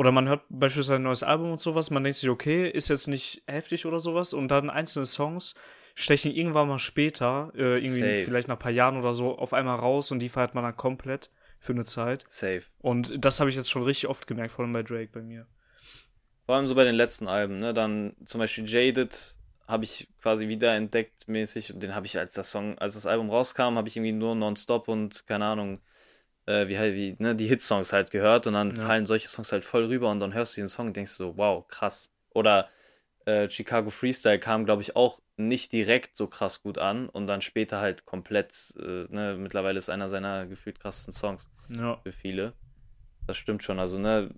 oder man hört beispielsweise ein neues Album und sowas, man denkt sich, okay, ist jetzt nicht heftig oder sowas, und dann einzelne Songs stechen irgendwann mal später, äh, irgendwie Safe. vielleicht nach ein paar Jahren oder so, auf einmal raus und die feiert man dann komplett für eine Zeit. Safe. Und das habe ich jetzt schon richtig oft gemerkt, vor allem bei Drake bei mir. Vor allem so bei den letzten Alben, ne? Dann zum Beispiel Jaded habe ich quasi wieder entdeckt mäßig und den habe ich als das Song, als das Album rauskam, habe ich irgendwie nur nonstop und keine Ahnung, äh, wie halt, wie, ne, die Hitsongs halt gehört und dann ja. fallen solche Songs halt voll rüber und dann hörst du den Song und denkst so, wow, krass. Oder äh, Chicago Freestyle kam, glaube ich, auch nicht direkt so krass gut an und dann später halt komplett, äh, ne, mittlerweile ist einer seiner gefühlt krassesten Songs ja. für viele. Das stimmt schon. Also, ne,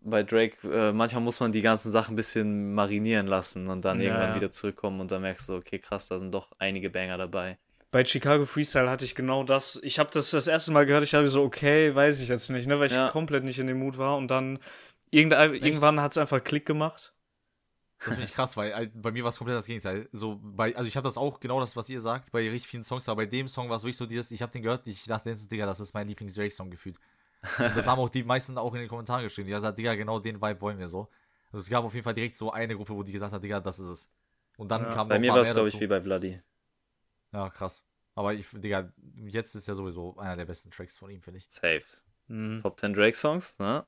bei Drake, äh, manchmal muss man die ganzen Sachen ein bisschen marinieren lassen und dann ja, irgendwann ja. wieder zurückkommen und dann merkst du, okay, krass, da sind doch einige Banger dabei. Bei Chicago Freestyle hatte ich genau das. Ich habe das das erste Mal gehört, ich habe so, okay, weiß ich jetzt nicht, ne, weil ich ja. komplett nicht in dem Mut war und dann irgendwann hat es einfach Klick gemacht. Das finde ich krass, weil äh, bei mir war es komplett das Gegenteil. So bei, also ich habe das auch genau das, was ihr sagt, bei richtig vielen Songs, aber bei dem Song war es wirklich so dieses, ich habe den gehört, ich dachte, Digga, das ist mein Lieblings-Drake-Song gefühlt. Und das haben auch die meisten auch in den Kommentaren geschrieben. Die haben gesagt, Digga, genau den Vibe wollen wir so. Also es gab auf jeden Fall direkt so eine Gruppe, wo die gesagt hat, Digga, das ist es. Und dann ja, kam Bei mir war es, glaube ich, wie bei Vladi. Ja, krass. Aber ich, Digga, jetzt ist ja sowieso einer der besten Tracks von ihm, finde ich. Safe. Mhm. Top 10 Drake-Songs, ne?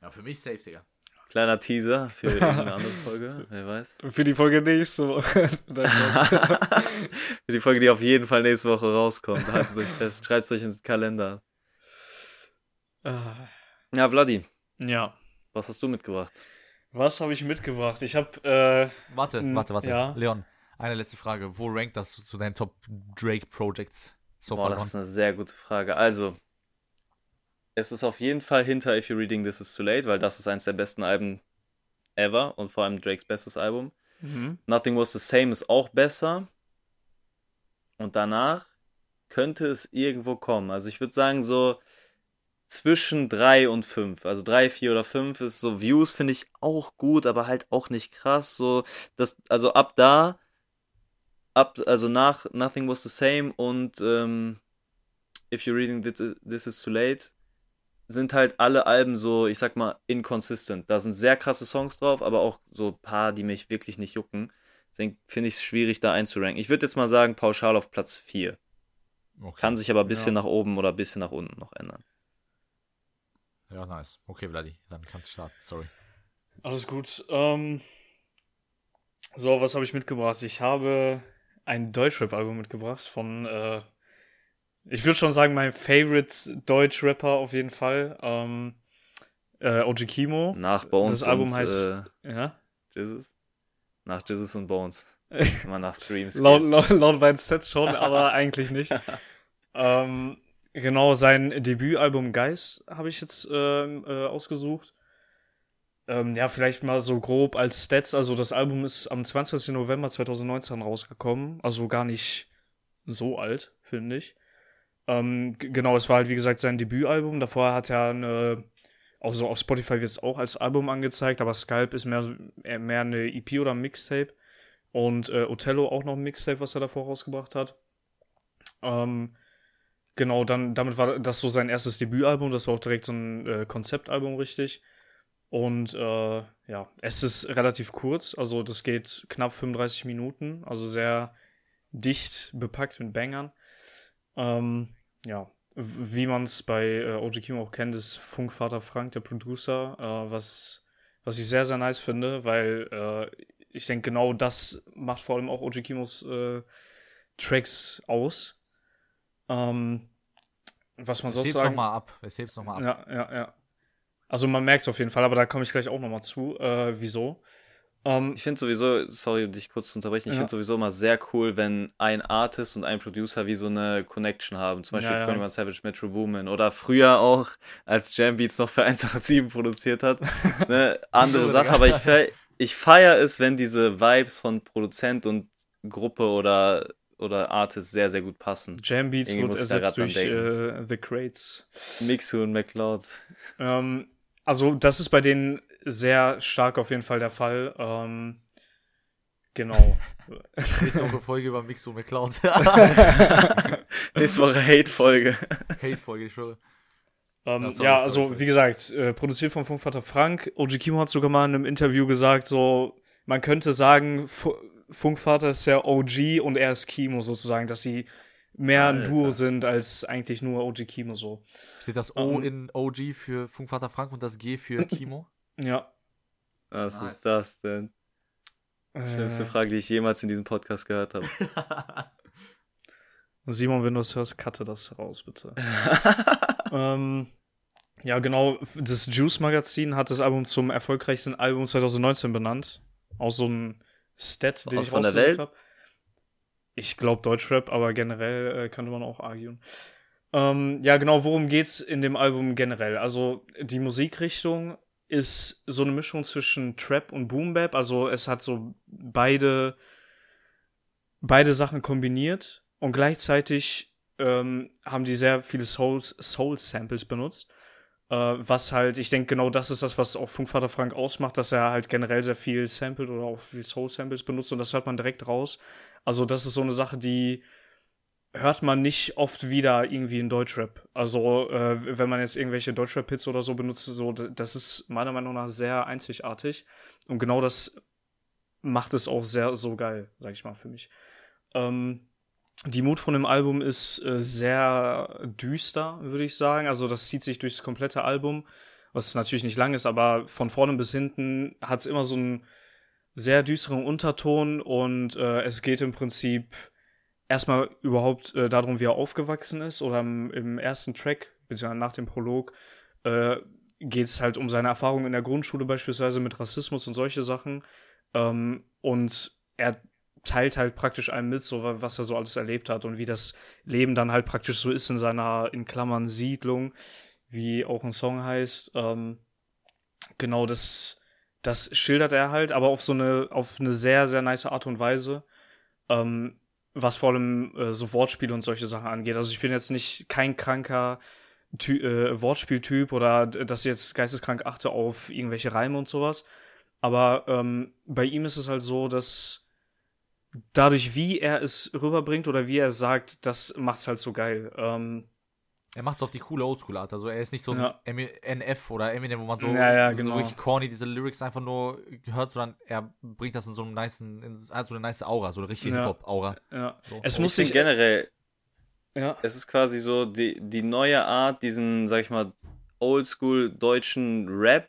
Ja, für mich safe, Digga. Kleiner Teaser für eine andere Folge, wer weiß. Für die Folge nächste Woche. für die Folge, die auf jeden Fall nächste Woche rauskommt. Haltet euch fest, schreibt es euch ins Kalender. Ah. Ja, Vladi. Ja. Was hast du mitgebracht? Was habe ich mitgebracht? Ich habe. Äh, warte, warte, warte. Ja. Leon, eine letzte Frage. Wo rankt das zu deinen Top Drake Projects so Boah, das ist eine sehr gute Frage. Also, es ist auf jeden Fall hinter If You're Reading This Is Too Late, weil das ist eines der besten Alben ever und vor allem Drakes bestes Album. Mhm. Nothing Was the Same ist auch besser. Und danach könnte es irgendwo kommen. Also ich würde sagen, so zwischen 3 und 5. Also 3, 4 oder 5 ist so Views, finde ich auch gut, aber halt auch nicht krass. So, das, also ab da, ab, also nach Nothing Was the Same und ähm, If You're Reading This Is, This Is Too Late sind halt alle Alben so, ich sag mal, inconsistent. Da sind sehr krasse Songs drauf, aber auch so ein paar, die mich wirklich nicht jucken. Deswegen finde ich es schwierig, da einzuranken. Ich würde jetzt mal sagen, pauschal auf Platz 4. Okay. Kann sich aber ein bisschen ja. nach oben oder ein bisschen nach unten noch ändern. Ja, nice. Okay, Vladi, dann kannst du starten. Sorry. Alles gut. Ähm, so, was habe ich mitgebracht? Ich habe ein Deutschrap-Album mitgebracht von äh, ich würde schon sagen, mein Favorite Deutsch-Rapper auf jeden Fall. Ähm, äh, OG Kimo. Nach Bones. Das Album und, heißt. Äh, ja? Jesus? Nach Jesus und Bones. Immer nach Streams. laut, laut, laut meinen Sets schon, aber eigentlich nicht. ähm, genau, sein Debütalbum Geist habe ich jetzt ähm, äh, ausgesucht. Ähm, ja, vielleicht mal so grob als Stats. Also, das Album ist am 20. November 2019 rausgekommen. Also gar nicht so alt, finde ich. Ähm, genau, es war halt wie gesagt sein Debütalbum. Davor hat er eine, auch so auf Spotify wird es auch als Album angezeigt, aber Skype ist mehr, mehr eine EP oder ein Mixtape. Und äh, Othello auch noch ein Mixtape, was er davor rausgebracht hat. Ähm, genau, dann, damit war das so sein erstes Debütalbum. Das war auch direkt so ein äh, Konzeptalbum, richtig. Und äh, ja, es ist relativ kurz, also das geht knapp 35 Minuten, also sehr dicht bepackt mit Bangern. Ähm, ja, wie man es bei äh, OG Kimo auch kennt, ist Funkvater Frank, der Producer, äh, was, was ich sehr, sehr nice finde, weil äh, ich denke, genau das macht vor allem auch OG Kimos äh, Tracks aus. Ähm, was man sonst hebt sagen. nochmal ab. Es hebt nochmal ab. Ja, ja, ja. Also man merkt es auf jeden Fall, aber da komme ich gleich auch nochmal zu, äh, wieso. Ähm, Ich finde sowieso, sorry, dich kurz zu unterbrechen, ich Ja. finde sowieso immer sehr cool, wenn ein Artist und ein Producer wie so eine Connection haben. Zum Beispiel Ja, ja. 21 Savage Metro Boomin oder früher auch, als Jam Beats noch für 187 produziert hat. ne, andere Sache, aber ich, fe ich feiere es, wenn diese Vibes von Produzent und Gruppe oder, oder Artist sehr, sehr gut passen. Jam Beats wird ersetzt durch äh, The Crates. Mixu und McLeod. Ähm, also das ist bei denen sehr stark auf jeden Fall der Fall. Ähm, genau. Nächste Woche Folge über Mixo McCloud. Nächste Woche Hate-Folge. Hate-Folge, ich schwöre. Ähm, Ja, ja, also sorry, wie gesagt, äh, produziert von Funkvater Frank. OG Kimo hat sogar mal in einem Interview gesagt, so, man könnte sagen, Fu Funkvater ist der OG und er ist Kimo sozusagen, dass sie mehr ein Alter. Duo sind als eigentlich nur OG Kimo so. Steht das O Ähm. in OG für Funkvater Frank und das G für Kimo? Ja. Was Nice. ist das denn? Schlimmste Äh, Frage, die ich jemals in diesem Podcast gehört habe. Simon, wenn du das hörst, cutte das raus, bitte. ähm, ja, genau. Das Juice Magazin hat das Album zum erfolgreichsten Album 2019 benannt. Auch so ein Stat, den Aus ich von der Welt? hab. Ich glaube Deutschrap, aber generell äh, könnte man auch argue. Ähm, ja, genau, worum geht's in dem Album generell? Also die Musikrichtung ist so eine Mischung zwischen Trap und Boom Bap. Also es hat so beide beide Sachen kombiniert und gleichzeitig ähm, haben die sehr viele Souls, Soul Samples benutzt. Äh, was halt, ich denke, genau das ist das, was auch Funkvater Frank ausmacht, dass er halt generell sehr viel samplet oder auch viel Soul Samples benutzt und das hört man direkt raus. Also, das ist so eine Sache, die hört man nicht oft wieder irgendwie in Deutschrap. Also, äh, wenn man jetzt irgendwelche Deutschrap-Hits oder so benutzt, so, das ist meiner Meinung nach sehr einzigartig. Und genau das macht es auch sehr so geil, sag ich mal, für mich. Ähm, die Mut von dem Album ist äh, sehr düster, würde ich sagen. Also das zieht sich durchs komplette Album, was natürlich nicht lang ist, aber von vorne bis hinten hat es immer so einen sehr düsteren Unterton und äh, es geht im Prinzip erstmal überhaupt äh, darum, wie er aufgewachsen ist oder im, im ersten Track, beziehungsweise nach dem Prolog, äh, geht es halt um seine Erfahrungen in der Grundschule beispielsweise mit Rassismus und solche Sachen. Ähm, und er teilt halt praktisch einem mit, so wa- was er so alles erlebt hat und wie das Leben dann halt praktisch so ist in seiner, in Klammern, Siedlung, wie auch ein Song heißt. Ähm, genau, das, das schildert er halt, aber auf so eine, auf eine sehr, sehr nice Art und Weise. Ähm, was vor allem äh, so Wortspiele und solche Sachen angeht. Also ich bin jetzt nicht kein kranker Ty äh, Wortspieltyp oder dass ich jetzt geisteskrank achte auf irgendwelche Reime und sowas. Aber ähm, bei ihm ist es halt so, dass dadurch, wie er es rüberbringt oder wie er es sagt, das macht's halt so geil. Ähm, Er macht es auf die coole Oldschool-Art. Also er ist nicht so ein Ja. NF oder Eminem, wo man so, Ja, ja, so genau. richtig corny diese Lyrics einfach nur hört, sondern er bringt das in so einem niceen, in so eine nice Aura, so eine richtige Ja. Hip-Hop-Aura. ja. So. Es muss sich generell, ja. es ist quasi so die, die neue Art, diesen, sag ich mal, oldschool deutschen Rap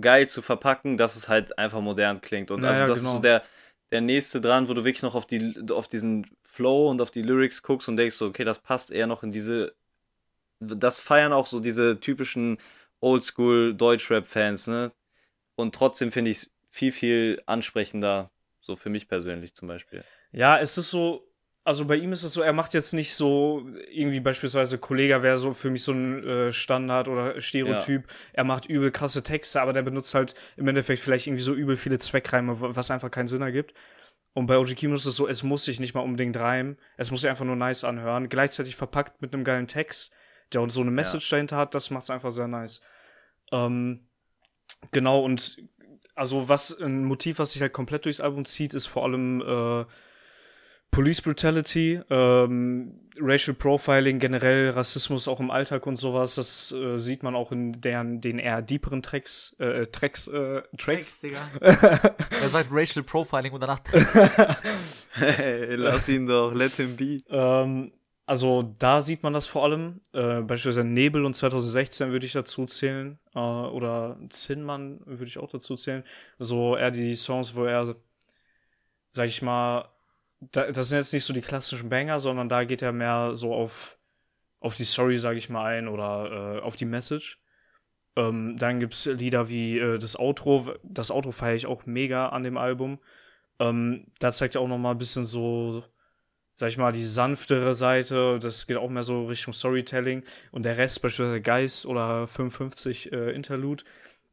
geil zu verpacken, dass es halt einfach modern klingt. Und also das genau. ist so der, der nächste dran, wo du wirklich noch auf, die, auf diesen Flow und auf die Lyrics guckst und denkst so, okay, das passt eher noch in diese. Das feiern auch so diese typischen oldschool Deutschrap-Fans, ne? Und trotzdem finde ich es viel, viel ansprechender, so für mich persönlich zum Beispiel. Ja, es ist so, also bei ihm ist es so, er macht jetzt nicht so, irgendwie beispielsweise Kollega wäre so für mich so ein äh, Standard oder Stereotyp. Er macht übel krasse Texte, aber der benutzt halt im Endeffekt vielleicht irgendwie so übel viele Zweckreime, wa- was einfach keinen Sinn ergibt. Und bei Oji Kimo ist es so, es muss sich nicht mal unbedingt reimen, es muss sich einfach nur nice anhören, gleichzeitig verpackt mit einem geilen Text, der uns so eine Message dahinter hat, das macht's einfach sehr nice. Ähm, genau, und also was ein Motiv, was sich halt komplett durchs Album zieht, ist vor allem äh, Police Brutality, ähm, Racial Profiling, generell Rassismus auch im Alltag und sowas. Das äh, sieht man auch in deren, den eher deeperen Tracks, äh, Tracks, äh, Tracks. Digga. er sagt Racial Profiling und danach Tricks. Hey, lass ihn doch, let him be. Ähm, also da sieht man das vor allem. Äh, beispielsweise Nebel und 2016 würde ich dazu zählen. Äh, oder Zinnmann würde ich auch dazu zählen. So eher die Songs, wo er, sag ich mal, das sind jetzt nicht so die klassischen Banger, sondern da geht er mehr so auf, auf die Story, sag ich mal, ein oder äh, auf die Message. Ähm, dann gibt's Lieder wie äh, das Outro. Das Outro feiere ich auch mega an dem Album. Ähm, da zeigt er auch noch mal ein bisschen so, sag ich mal, die sanftere Seite. Das geht auch mehr so Richtung Storytelling. Und der Rest, beispielsweise Geist oder 55 äh, Interlude,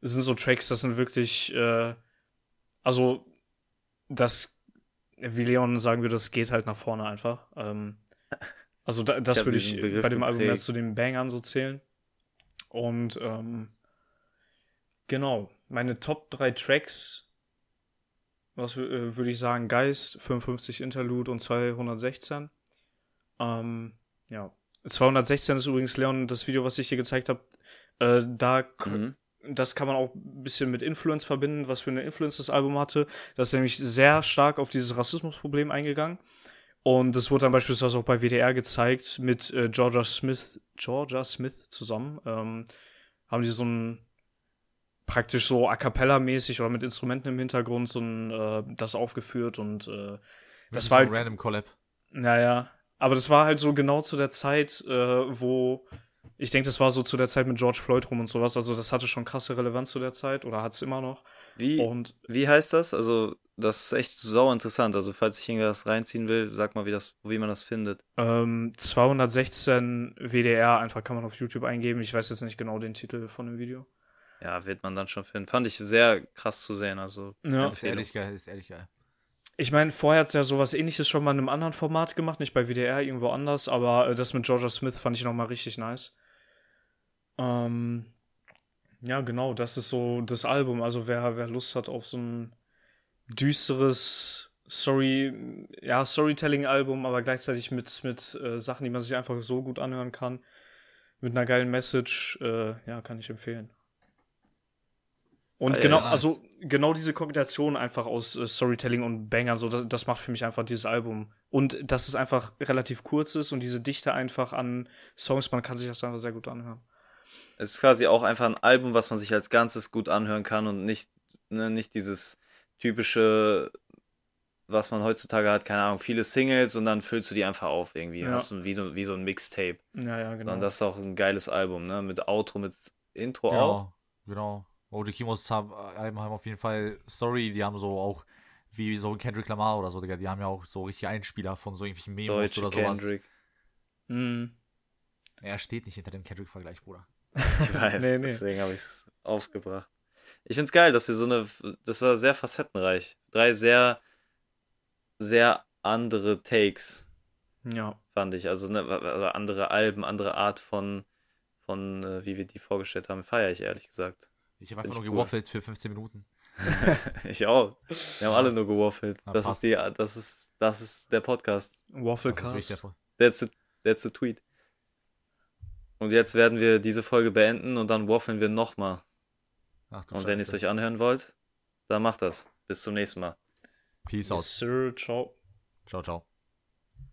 sind so Tracks, das sind wirklich, äh, also, das, wie Leon sagen würde, das geht halt nach vorne einfach. Ähm, also, da, das würde ich bei dem Album mehr zu den Bangern so zählen. Und ähm, genau, meine Top 3 Tracks, was äh, würde ich sagen, Geist, 55 Interlude und 216. Ähm, ja. 216 ist übrigens, Leon, das Video, was ich dir gezeigt habe, äh, da mhm. Das kann man auch ein bisschen mit Influence verbinden, was für eine Influence das Album hatte. Das ist nämlich sehr stark auf dieses Rassismusproblem eingegangen. Und das wurde dann beispielsweise auch bei WDR gezeigt mit äh, Georgia Smith, Georgia Smith zusammen. Ähm, haben die so ein praktisch so a cappella mäßig oder mit Instrumenten im Hintergrund so ein äh, das aufgeführt und äh, das war halt random Collab. Naja, aber das war halt so genau zu der Zeit, äh, wo ich denke, das war so zu der Zeit mit George Floyd rum und sowas. Also das hatte schon krasse Relevanz zu der Zeit oder hat es immer noch. Wie, und, wie heißt das? Also das ist echt sau interessant. Also falls ich irgendwas reinziehen will, sag mal, wie, das, wie man das findet. Ähm, 216 WDR, einfach kann man auf YouTube eingeben. Ich weiß jetzt nicht genau den Titel von dem Video. Ja, wird man dann schon finden. Fand ich sehr krass zu sehen. Also, ja. Ist ehrlich geil, ist ehrlich geil. Ich meine, vorher hat er sowas ähnliches schon mal in einem anderen Format gemacht, nicht bei WDR, irgendwo anders, aber äh, das mit Georgia Smith fand ich nochmal richtig nice. Ähm, ja, genau, das ist so das Album. Also wer, wer Lust hat auf so ein düsteres Story, ja, Storytelling-Album, aber gleichzeitig mit, mit äh, Sachen, die man sich einfach so gut anhören kann, mit einer geilen Message, äh, ja, kann ich empfehlen. Und äh, genau, also genau diese Kombination einfach aus äh, Storytelling und Banger, so das, das, macht für mich einfach dieses Album. Und dass es einfach relativ kurz ist und diese Dichte einfach an Songs, man kann sich das einfach sehr gut anhören. Es ist quasi auch einfach ein Album, was man sich als Ganzes gut anhören kann und nicht, ne, nicht dieses typische, was man heutzutage hat, keine Ahnung, viele Singles und dann füllst du die einfach auf irgendwie. Ja. Hast du wie, wie so ein Mixtape. Ja, ja, genau. Und das ist auch ein geiles Album, ne? Mit Outro, mit Intro genau, auch. Genau. OG Kimos haben, haben auf jeden Fall Story, die haben so auch wie so Kendrick Lamar oder so, Digga, die haben ja auch so richtig Einspieler von so irgendwelchen Memos Deutsche oder sowas. Kendrick. Mhm. Er steht nicht hinter dem Kendrick-Vergleich, Bruder. Ich weiß, nee, nee. deswegen habe ich es aufgebracht. Ich finde es geil, dass wir so eine, das war sehr facettenreich. Drei sehr, sehr andere Takes. Ja. Fand ich. Also eine, andere Alben, andere Art von, von äh, wie wir die vorgestellt haben, feiere ich ehrlich gesagt. Ich habe einfach nur gewaffelt cool. für 15 Minuten. ich auch. Wir haben alle nur gewaffelt. Das ist die, das ist, das ist der Podcast. Wafflecast. That's the, that's the tweet. Und jetzt werden wir diese Folge beenden und dann waffeln wir nochmal. Und wenn ihr es euch anhören wollt, dann macht das. Bis zum nächsten Mal. Peace yes, out. Sir. Ciao. Ciao, ciao.